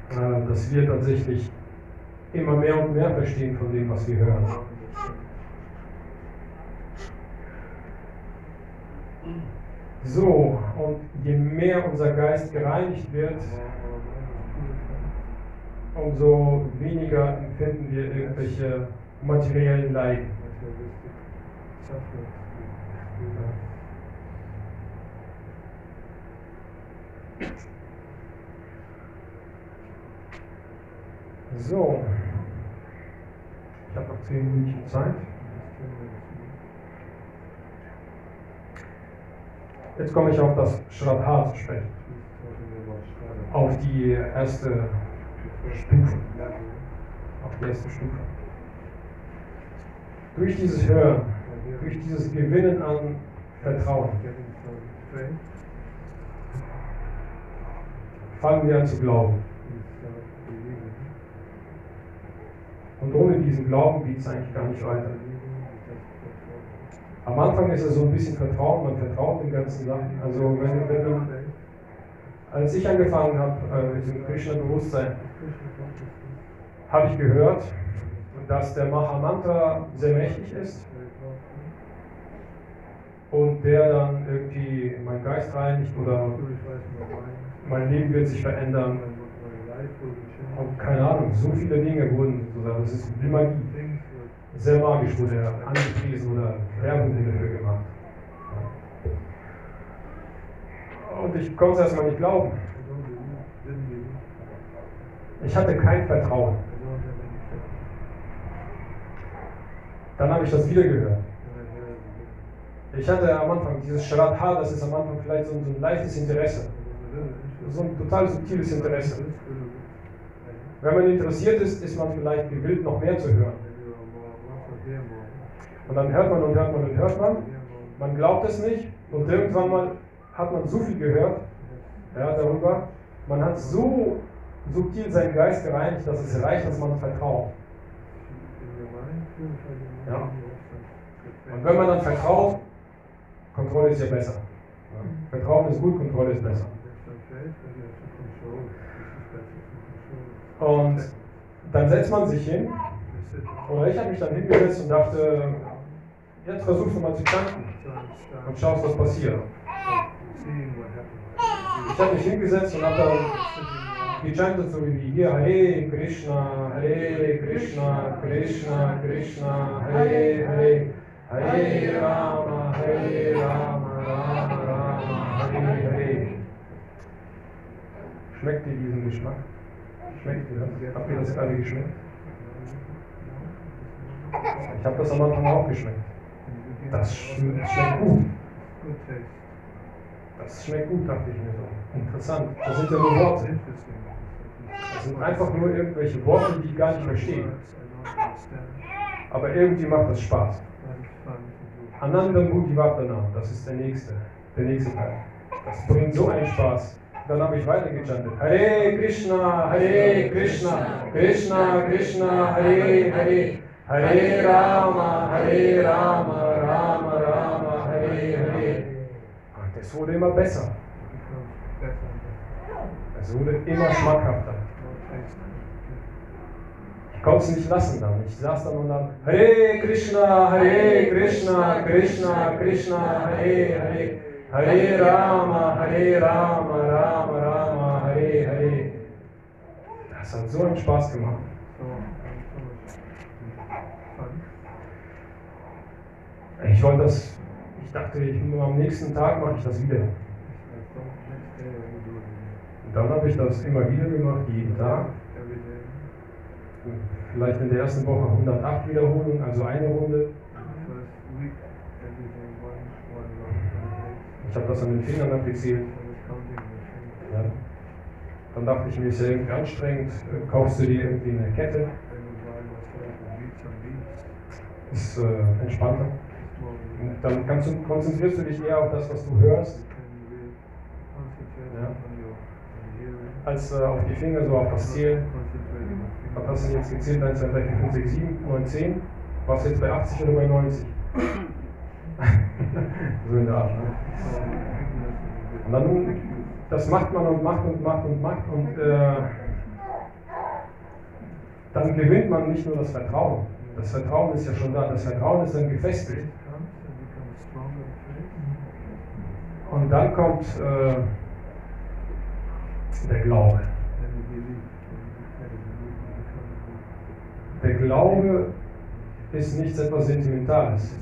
äh, dass wir tatsächlich immer mehr und mehr verstehen von dem, was wir hören. So, und je mehr unser Geist gereinigt wird, umso weniger empfinden wir irgendwelche materiellen Leiden. So, ich habe noch 10 Minuten Zeit. Jetzt komme ich auf das Shraddha zu sprechen. auf die erste Stufe. Auf die erste Stufe. Durch dieses Hören, durch dieses Gewinnen an Vertrauen, fangen wir an zu glauben. Und ohne diesen Glauben geht es eigentlich gar nicht weiter. Am Anfang ist es so ein bisschen Vertrauen, man vertraut den ganzen Sachen. Also wenn, wenn du, als ich angefangen habe äh, mit dem Krishna-Bewusstsein, habe ich gehört, dass der Mahamantra sehr mächtig ist und der dann irgendwie meinen Geist reinigt oder mein Leben wird sich verändern. Und keine Ahnung, so viele Dinge wurden sozusagen, das ist wie Magie. Sehr magisch wurde er angepriesen oder Werbung dafür gemacht. Und ich konnte es erstmal nicht glauben. Ich hatte kein Vertrauen. Dann habe ich das wieder gehört. Ich hatte am Anfang dieses Shraddha, das ist am Anfang vielleicht so ein, so ein leichtes Interesse. So ein total subtiles Interesse. Wenn man interessiert ist, ist man vielleicht gewillt, noch mehr zu hören. Und dann hört man und hört man und hört man. Man glaubt es nicht und irgendwann mal hat man so viel gehört ja, darüber. Man hat so subtil seinen Geist gereinigt, dass es reicht, dass man vertraut. Ja. Und wenn man dann vertraut, Kontrolle ist ja besser. Ja. Vertrauen ist gut, Kontrolle ist besser. Und dann setzt man sich hin. Oder ich habe mich dann hingesetzt und dachte, jetzt versuchst du mal zu tanken und schaust, was passiert. Ich habe mich hingesetzt und habe dann gechantet, so wie hier, Hare Krishna, Hare Krishna, Krishna, Krishna, Hare Hare, Hare Rama, Hare Rama, Rama Rama, Hare Hare. Schmeckt dir diesen Geschmack? Schmeckt dir das? Habt ihr das alle geschmeckt? Ich habe das am Anfang auch geschmeckt. Das sch- das schmeckt gut. Das schmeckt gut, dachte ich mir so. Interessant. Das sind ja nur Worte. Das sind einfach nur irgendwelche Worte, die ich gar nicht verstehe. Aber irgendwie macht das Spaß. But it's fun to do. Ananda Mudivardhana, das ist der nächste, der nächste Teil. Das bringt so einen Spaß. Dann habe ich weitergechantet. Hare Krishna, Hare Krishna, Krishna Krishna, Hare Hare, Hare Rama, Hare Rama, Rama Rama, Hare Hare. Und das wurde immer besser. Es wurde immer schmackhafter. Ich konnte es nicht lassen dann. Ich saß dann und dann, Hare Krishna, Hare Krishna, Krishna, Krishna, Hare Hare, Hare Rama, Hare Rama Das hat so einen Spaß gemacht. Ich wollte das, ich dachte, ich, am nächsten Tag mache ich das wieder. Und dann habe ich das immer wieder gemacht, jeden Tag. Vielleicht in der ersten Woche 108 Wiederholungen, also eine Runde. Ich habe das an den Fingern things. Ja. Dann dachte ich mir, ist ja irgendwie anstrengend, kaufst du dir irgendwie eine Kette, ist äh, entspannter. Und dann kannst du, konzentrierst du dich eher auf das, was du hörst, Ja. als äh, auf die Finger, so auf das on Was hast du jetzt gezählt? 1, 2, 3, 4, 5, 6, 7, 9, 10? Warst du jetzt bei 80 oder bei 90? [LAUGHS] so in der Art. Ne? Und dann, das macht man und macht und macht und macht und äh, dann gewinnt man nicht nur das Vertrauen. Das Vertrauen ist ja schon da. Das Vertrauen ist dann gefestigt. Und dann kommt äh, der Glaube. Der Glaube ist nichts etwas Sentimentales.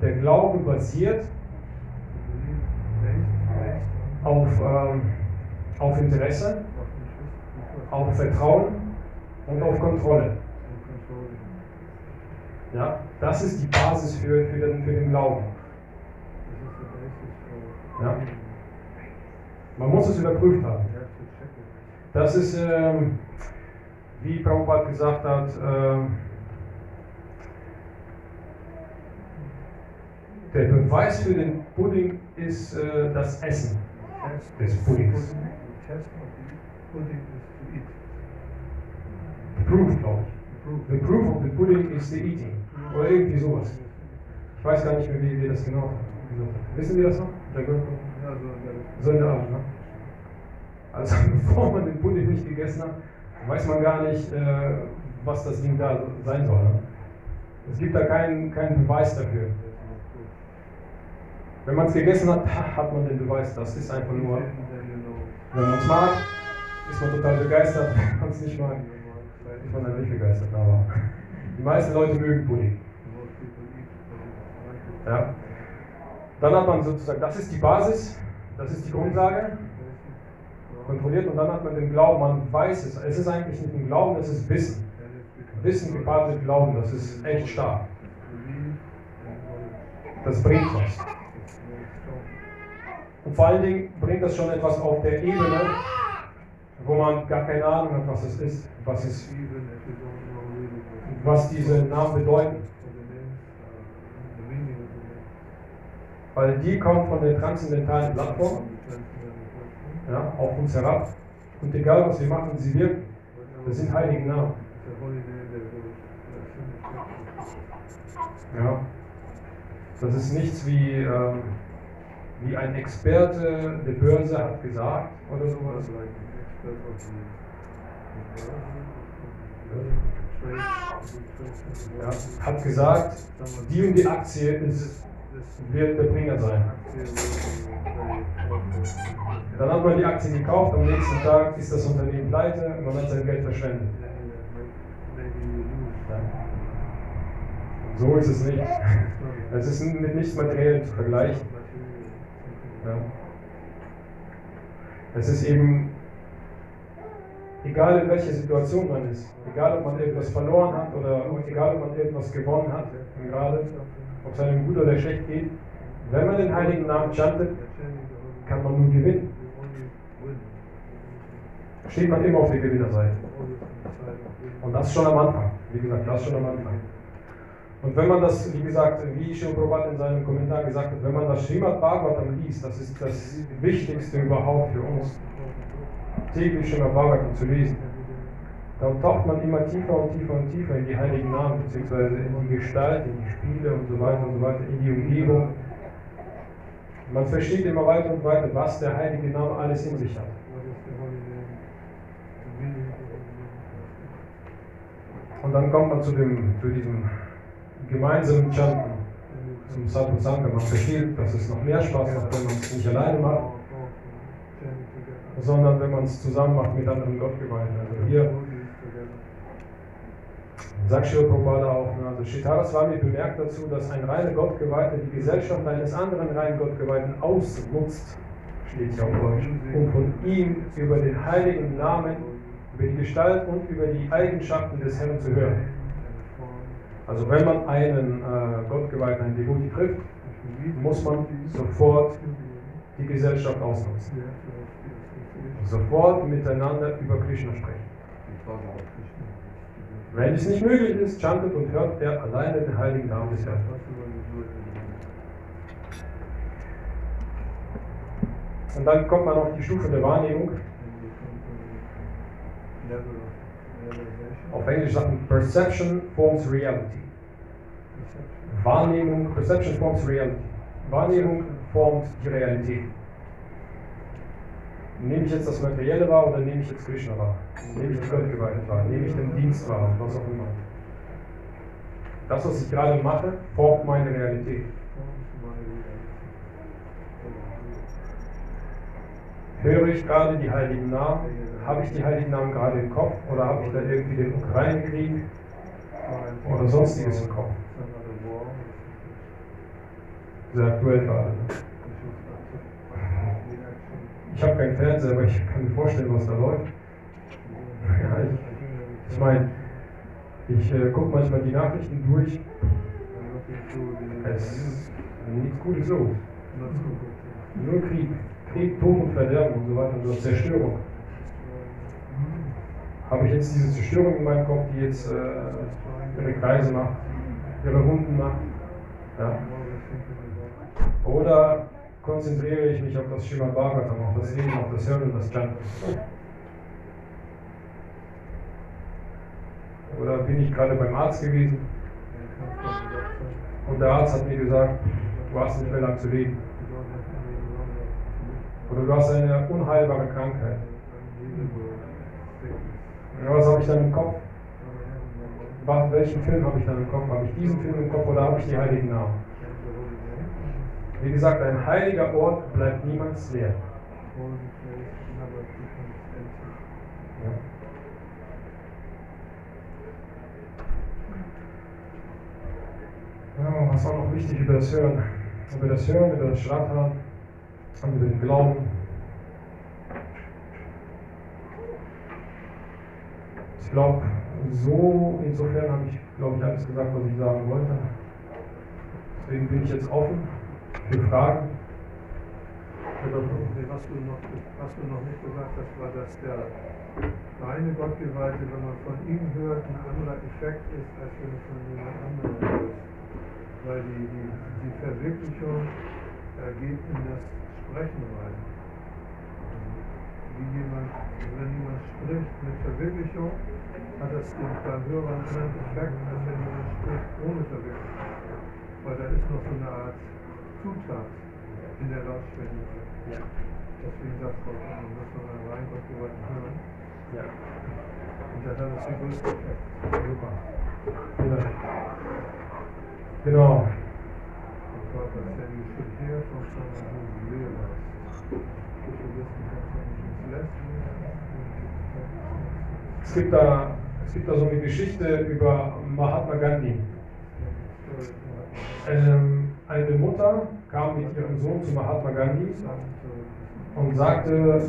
Der Glaube basiert Auf, ähm, auf Interesse, auf Vertrauen und auf Kontrolle. Ja, das ist die Basis für, für, den, für den Glauben. Ja. Man muss es überprüft haben. Das ist, ähm, wie Prabhupada gesagt hat, ähm, der Beweis für den Pudding ist äh, das Essen des Puddings. pudding, the proof, glaube ich. The proof of the pudding is the eating. Oder irgendwie sowas. Ich weiß gar nicht mehr, wie wir das genau haben. Wissen Sie das noch? Der Gott- Ja, so, ja, So in der Art, ne? Also [LAUGHS] bevor man den Pudding nicht gegessen hat, weiß man gar nicht, äh, was das Ding da sein soll. Ne? Es gibt da keinen, keinen Beweis dafür. Wenn man es gegessen hat, [LAUGHS] hat man den Beweis. Das ist einfach nur, wenn man es mag, ist man total begeistert. [LAUGHS] Wenn man es nicht mag, ist man dann nicht begeistert. Aber [LAUGHS] die meisten Leute mögen Pudding. Ja. Dann hat man sozusagen, das ist die Basis, das ist die Grundlage. kontrolliert und dann hat man den Glauben, man weiß es. Es ist eigentlich nicht ein Glauben, es ist Wissen. Wissen gepaart mit Glauben, das ist echt stark. Das bringt was. Und vor allen Dingen bringt das schon etwas auf der Ebene, wo man gar keine Ahnung hat, was es ist, was, es, was diese Namen bedeuten. Weil die kommen von der transzendentalen Plattform ja, auf uns herab. Und egal was wir machen, sie wirken. Das sind heilige Namen. Ja. Das ist nichts wie, ähm, wie ein Experte der Börse hat gesagt oder sowas. Ja, hat gesagt, die und die Aktie ist, wird der Bringer sein. Dann hat man die Aktie gekauft, am nächsten Tag ist das Unternehmen pleite, man hat sein Geld verschwendet. So ist es nicht. Es ist mit nichts Materiellem zu vergleichen. Es ist eben, egal in welcher Situation man ist, egal ob man etwas verloren hat oder egal ob man etwas gewonnen hat, gerade, ob es einem gut oder schlecht geht, wenn man den heiligen Namen chantet, kann man nur gewinnen. Steht man immer auf der Gewinnerseite. Und das schon am Anfang. Wie gesagt, das schon am Anfang. Und wenn man das, wie gesagt, wie Shil Prabhupada in seinem Kommentar gesagt hat, wenn man das Srimad Bhagavatam liest, das ist das Wichtigste überhaupt für uns, täglich Srimad Bhagavatam zu lesen, dann taucht man immer tiefer und tiefer und tiefer in die heiligen Namen, beziehungsweise in die Gestalt, in die Spiele und so weiter und so weiter, in die Umgebung. Man versteht immer weiter und weiter, was der heilige Name alles in sich hat. Und dann kommt man zu, dem, zu diesem gemeinsamen Chanten, zum Sadhu Sangha. Man versteht, dass es noch mehr Spaß macht, wenn man es nicht alleine macht, sondern wenn man es zusammen macht mit anderen Gottgeweihten. Also hier sagt Srila Prabhupada auch, ne, also Shitara Swami bemerkt dazu, dass ein reiner Gottgeweihter die Gesellschaft eines anderen reinen Gottgeweihten ausnutzt, steht hier auf Deutsch, um von ihm über den heiligen Namen, über die Gestalt und über die Eigenschaften des Herrn zu hören. Also wenn man einen äh, Gottgeweihten, einen Devoti trifft, muss man sofort die Gesellschaft ausnutzen. Sofort miteinander über Krishna sprechen. Wenn es nicht möglich ist, chantet und hört er alleine den heiligen Namen des Herrn. Und dann kommt man auf die Stufe der Wahrnehmung. Auf Englisch sagt man Perception forms reality. Wahrnehmung, Perception forms reality. Wahrnehmung formt die Realität. Nehme ich jetzt das Materielle wahr oder nehme ich jetzt Krishna wahr? Nehme ich die Gottgeweihte wahr? Nehme ich den Dienst wahr? Was auch immer. Das, was ich gerade mache, formt meine Realität. Höre ich gerade die heiligen Namen? Habe ich die heiligen Namen gerade im Kopf oder habe ich da irgendwie den Ukraine-Krieg oder sonstiges im Kopf? Sehr aktuell gerade. Ich habe keinen Fernseher, aber ich kann mir vorstellen, was da läuft. Ja, ich, ich meine, ich äh, gucke manchmal die Nachrichten durch. Es ist nichts Gutes los. Nur Krieg. Krieg, Tod und Verderben und so weiter und so Zerstörung. Habe ich jetzt diese Zerstörung in meinem Kopf, die jetzt äh, ihre Kreise macht, ihre Runden macht? Ja. Oder konzentriere ich mich auf das Schema Bhagavatam, auf das Leben, auf das Hören und das Chanten? Oder bin ich gerade beim Arzt gewesen und der Arzt hat mir gesagt, du hast nicht mehr lang zu leben. Oder du hast eine unheilbare Krankheit. Ja, was habe ich dann im Kopf? Welchen Film habe ich dann im Kopf? Habe ich diesen Film im Kopf oder habe ich die heiligen Namen? Wie gesagt, ein heiliger Ort bleibt niemals leer. Ja. Ja, was war noch wichtig über das Hören? Über das Hören, über das Schrattern, über den Glauben. Ich glaube, so, insofern habe ich, glaube ich, alles gesagt, was ich sagen wollte. Deswegen bin ich jetzt offen für Fragen. Was du, noch, was du noch nicht gesagt hast, war, dass der reine Gottgeweihte, wenn man von ihm hört, ein anderer Effekt ist, als wenn du von jemand anderem hörst. Weil die, die, die Verwirklichung äh, geht in das Sprechen rein. Wie jemand, wenn jemand spricht mit Verwirklichung, hat das den, beim Hörer einen anderen Effekt, als wenn jemand spricht ohne Verwirklichung. Weil da ist noch so eine Art Zutat in der Lautstärke. Ja. Deswegen sagt Gott, man muss noch einen rein Gottgeweihten hören. ja. Und dann hat es den größten Effekt. Super. Ja. Genau. And God has said you should hear from someone who Es gibt da, es gibt da so eine Geschichte über Mahatma Gandhi. Ähm, eine Mutter kam mit ihrem Sohn zu Mahatma Gandhi und sagte,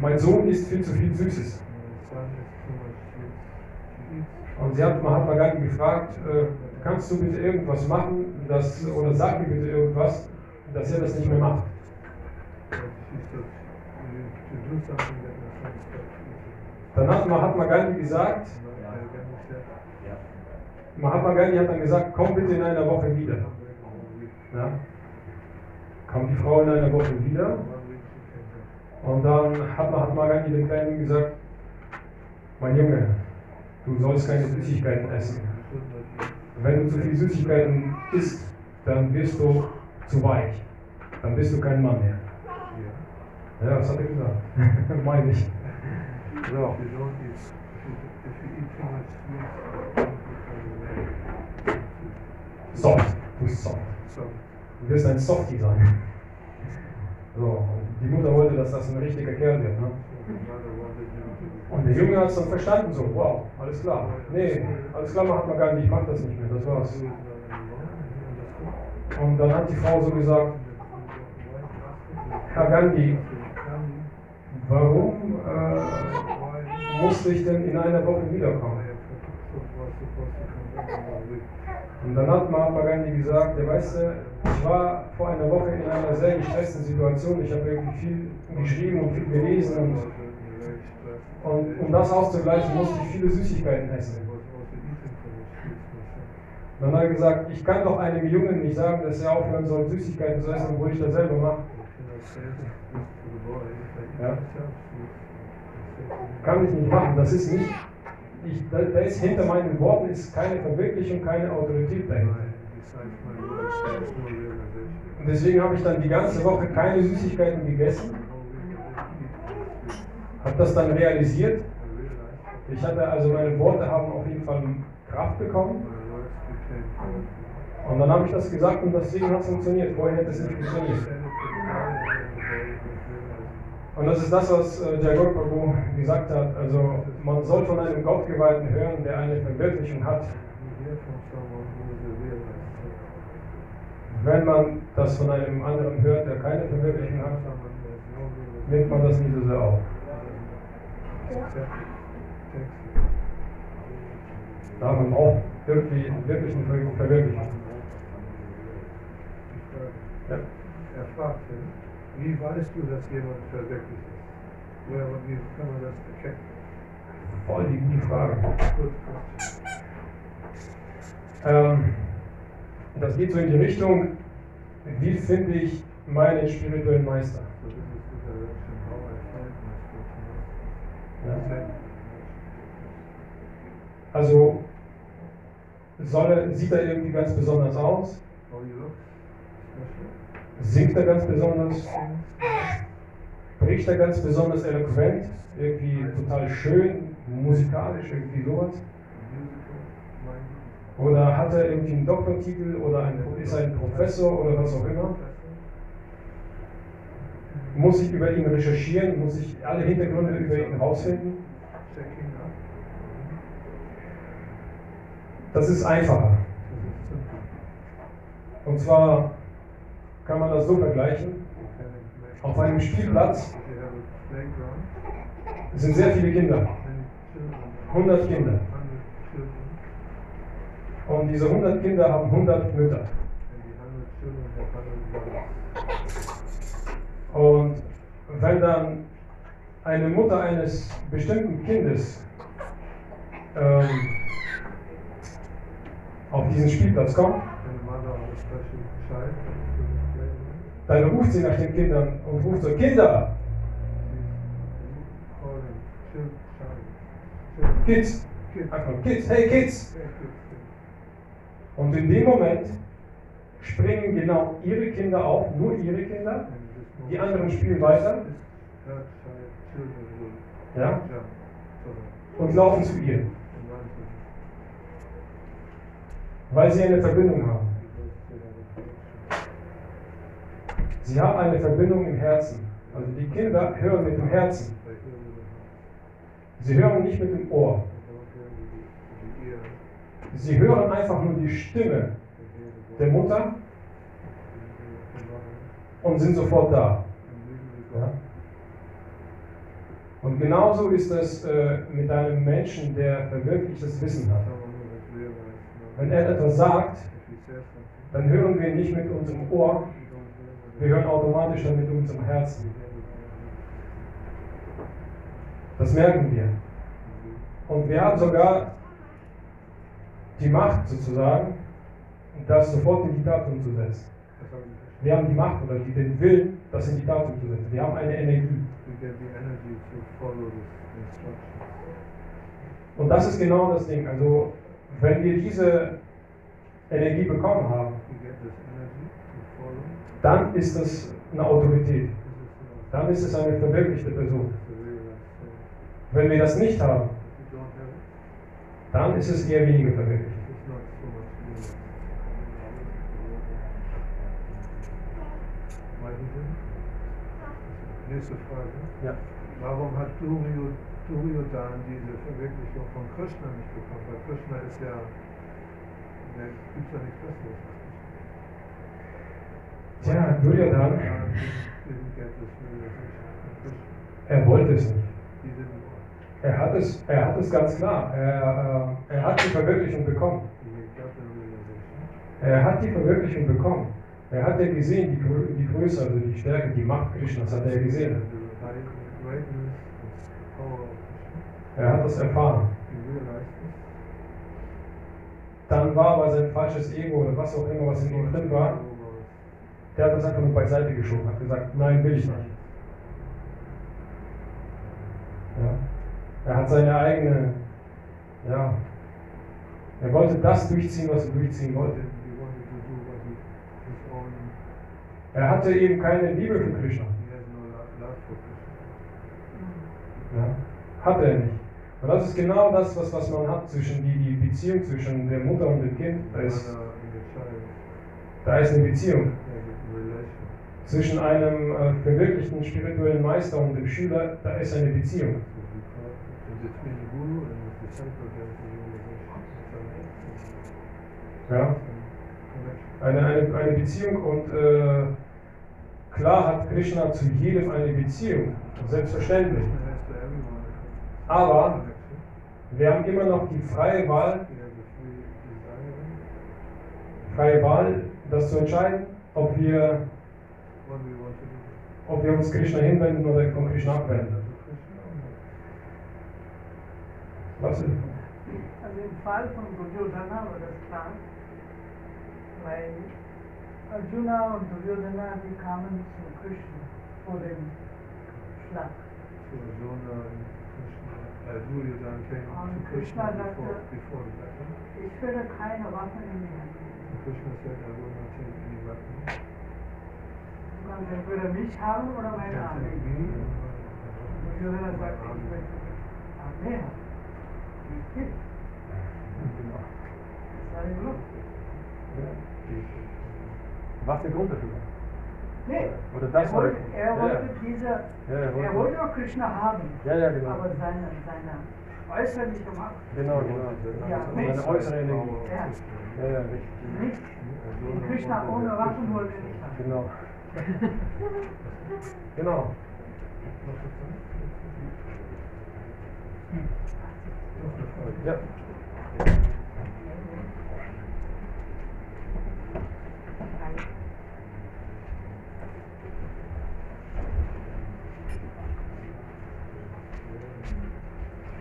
mein Sohn isst viel zu viel Süßes. Und sie hat Mahatma Gandhi gefragt, äh, kannst du bitte irgendwas machen, dass, oder sag mir bitte irgendwas, dass er das nicht mehr macht. Hat Mahatma Gandhi gesagt, Mahatma Gandhi hat dann gesagt, komm bitte in einer Woche wieder. Ja. Kam die Frau in einer Woche wieder und dann hat Mahatma Gandhi den Kleinen gesagt, mein Junge, du sollst keine Süßigkeiten essen. Wenn du zu viel Süßigkeiten isst, dann wirst du zu weich. Dann bist du kein Mann mehr. Ja, das hat er gesagt. [LAUGHS] Meine ich. So. Soft. Du bist soft. Du wirst ein Softie sein. So. Und die Mutter wollte, dass das ein richtiger Kerl wird. Ne? Und der Junge hat es dann verstanden, so, wow, alles klar. Nee, alles klar, macht man gar nicht, ich mach das nicht mehr, das war's. Und dann hat die Frau so gesagt, Herr Gandhi, warum äh, musste ich denn in einer Woche wiederkommen? Und dann hat Mahatma Gandhi gesagt, der weißt du, ich war vor einer Woche in einer sehr gestressten Situation, ich habe irgendwie viel geschrieben und viel gelesen und, und um das auszugleichen, musste ich viele Süßigkeiten essen. Dann hat er gesagt, ich kann doch einem Jungen nicht sagen, dass er aufhören soll, Süßigkeiten zu essen, obwohl ich das selber mache. Ja. Kann ich nicht machen. Das ist nicht, ich, da, da ist hinter meinen Worten ist keine Verwirklichung, keine Autorität dahinter. Und deswegen habe ich dann die ganze Woche keine Süßigkeiten gegessen, habe das dann realisiert. Ich hatte also meine Worte haben auf jeden Fall Kraft bekommen. Und dann habe ich das gesagt und deswegen hat funktioniert. Vorher hätte es nicht funktioniert. Und das ist das, was äh, Prabhu gesagt hat. Also man soll von einem Gottgeweihten hören, der eine Verwirklichung hat. Wenn man das von einem anderen hört, der keine Verwirklichung hat, nimmt man das nicht so sehr auf. Da hat man auch wirklich, wirklich eine Verwirklichung. Ja. er fragt ihn, wie weißt du, dass jemand verwirklicht ist? Woher, wie kann man das erkennen? Voll die gute Frage. Ähm, das geht so in die Richtung, wie finde ich meinen spirituellen Meister? So this is the direction how I find my spiritual Ja. master. Also soll er, sieht er irgendwie ganz besonders aus? Special. Singt er ganz besonders? Spricht er ganz besonders eloquent? Irgendwie total schön, musikalisch, irgendwie sowas? Oder hat er irgendwie einen Doktortitel oder ein, ist er ein Professor oder was auch immer? Muss ich über ihn recherchieren? Muss ich alle Hintergründe über ihn herausfinden? Das ist einfacher. Und zwar kann man das so vergleichen. Auf einem Spielplatz sind sehr viele Kinder. many children. 100 Kinder. 100 children. Und diese 100 Kinder haben 100 Mütter. And the 100 children have 100 mothers. Und wenn dann eine Mutter eines bestimmten Kindes ähm, auf diesen Spielplatz kommt, dann ruft sie nach den Kindern und ruft so, Kinder. Kids, Kids. hey Kids. Und in dem Moment springen genau ihre Kinder auf, nur ihre Kinder, die anderen spielen weiter ja, und laufen zu ihr, weil sie eine Verbindung haben. Sie haben eine Verbindung im Herzen. Also die Kinder hören mit dem Herzen. Sie hören nicht mit dem Ohr. Sie hören einfach nur die Stimme der Mutter und sind sofort da. Ja? Und genauso ist es äh, mit einem Menschen, der verwirklichtes Wissen hat. Wenn er etwas sagt, dann hören wir nicht mit unserem Ohr, wir hören automatisch dann mit unserem Herzen. Das merken wir. Und wir haben sogar die Macht sozusagen, das sofort in die Tat umzusetzen. Wir haben die Macht oder die, den Willen, das in die Tat umzusetzen. Wir haben eine Energie. Und das ist genau das Ding. Also, wenn wir diese Energie bekommen haben, dann ist das eine Autorität. Dann ist es eine verwirklichte Person. Wenn wir das nicht haben, dann ist es eher weniger verwirklicht. it's not so much realized. Weiter hin. Nächste Frage. Ja. Warum hat Duryo, Duryodhan diese Verwirklichung von Krishna nicht bekommen? Weil Krishna ist ja, da gibt es ja nichts Besseres. Tja, Duryodhan, Duryodhan er wollte es nicht. Er hat es, er hat es ganz klar. Er, äh, er hat die Verwirklichung bekommen. Er hat die Verwirklichung bekommen. Er hat ja gesehen, die, die Größe, also die Stärke, die Macht Krishnas hat er gesehen. Er hat das erfahren. Dann war aber sein falsches Ego oder was auch immer, was in ihm drin war, der hat das einfach nur beiseite geschoben, hat gesagt, nein, will ich nicht. Ja. Er hat seine eigene, ja, er wollte das durchziehen, was er durchziehen wollte. Er hatte eben keine Liebe für Krishna. Ja. Hat er nicht. Und das ist genau das, was, was man hat zwischen die, die Beziehung zwischen der Mutter und dem Kind. Da ist, da ist eine Beziehung. Zwischen einem äh, verwirklichten spirituellen Meister und dem Schüler, da ist eine Beziehung. Ja. Eine, eine, eine Beziehung und äh, klar hat Krishna zu jedem eine Beziehung, selbstverständlich. Aber wir haben immer noch die freie Wahl, freie Wahl, das zu entscheiden, ob wir. Ob wir uns Krishna hinwenden oder von Krishna abwenden. Was ist? Also im Fall von Duryodhana war das klar, weil Arjuna und Duryodhana, die kamen zu Krishna vor dem Schlag. So Arjuna and Krishna, uh, Duryodhana came Und to Krishna Krishna sagte- before the battle. Ich werde keine Waffen in die. And Krishna said, I will not take any weapon. Kannst entweder mich haben oder meine Can't Armee. take me or Duryodhana sagte, ich möchte Armee haben. Nicht dich. Genau. Das war die Luft. Was der Grund dafür? Nee, Oder das er wollte, er wollte ja. diese, er er wollte- wollte auch Krishna haben. Ja, ja, genau. Aber seine, seine äußerliche Macht Genau, genau. Ja, Also. Seine äußere Energie. Ja. Ja, richtig. nicht. Und Krishna ohne Waffen wollte er nicht haben. Genau. genau. Ja.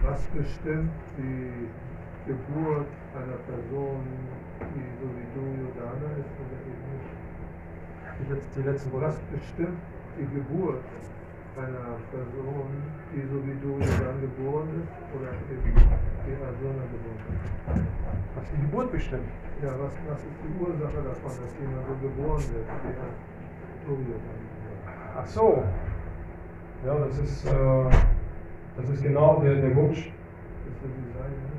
Was bestimmt die Geburt einer Person, die so wie Duryodhana ist oder eben nicht? Die, letz- die letzten Was bestimmt die Geburt einer Person, die so wie Duryodhana geboren ist oder eben die Arjuna geboren ist? Was die Geburt bestimmt. Ja, was, was ist die Ursache davon, dass jemand so geboren wird, wie geboren Ach so. Ja, das ist, äh, das ist genau der, der Wunsch, ist? Das ist die Seite, ne?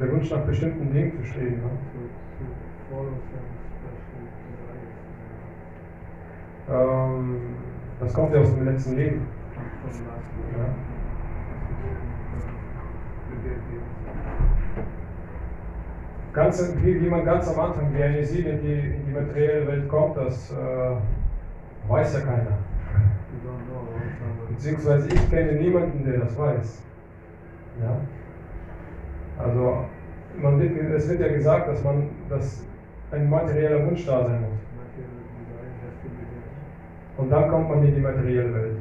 der Wunsch nach bestimmten Dingen zu streben. Ne? To, to follow some special desires. Ähm, das kommt ja aus dem letzten Leben. Ja. Ganz, wie, wie man ganz am Anfang realisiert, in die, in die materielle Welt kommt, das äh, weiß ja keiner. Beziehungsweise ich kenne niemanden, der das weiß. Ja? Also man wird, es wird ja gesagt, dass man dass ein materieller Wunsch da sein muss. Und dann kommt man in die materielle Welt.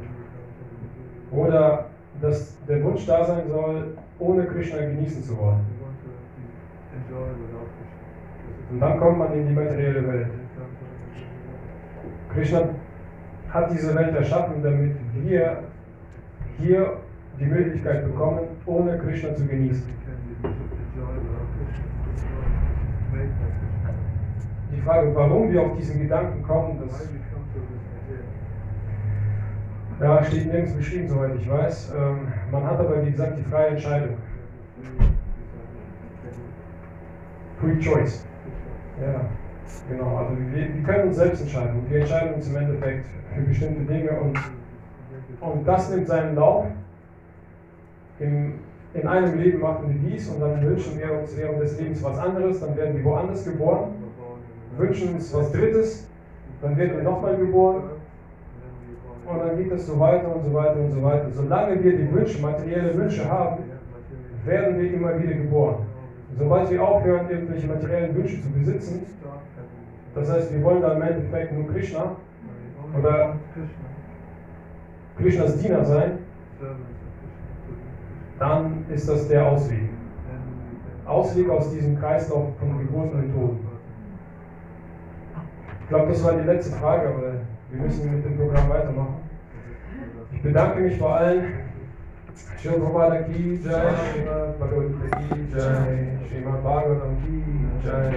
Oder dass der Wunsch da sein soll, ohne Krishna genießen zu wollen. Und dann kommt man in die materielle Welt. Krishna hat diese Welt erschaffen, damit wir hier die Möglichkeit bekommen, ohne Krishna zu genießen. Die Frage, warum wir auf diesen Gedanken kommen, das ja, steht nirgends beschrieben, soweit ich weiß. Ähm, man hat aber, wie gesagt, die freie Entscheidung. Free Choice. Ja, genau. Also wir, wir können uns selbst entscheiden. Wir entscheiden uns im Endeffekt für bestimmte Dinge und, und das nimmt seinen Lauf. Im, in einem Leben machen wir dies und dann wünschen wir uns während des Lebens was anderes, dann werden wir woanders geboren, wünschen uns was Drittes, dann werden wir nochmal geboren und dann geht es so weiter und so weiter und so weiter. Solange wir die Wünsche, materielle Wünsche haben, werden wir immer wieder geboren. Sobald wir aufhören, irgendwelche materiellen Wünsche zu besitzen, das heißt, wir wollen dann im Endeffekt nur Krishna, oder Krishnas Diener sein, dann ist das der Ausweg. Ausweg aus diesem Kreislauf von Geburten und Toten. Ich glaube, das war die letzte Frage, aber wir müssen mit dem Programm weitermachen. Bedanke mich vor allen. Shri Prabhupada ki jai, Srimad Bhagavad Gita ki jai, Srimad Bhagavatam ki jai.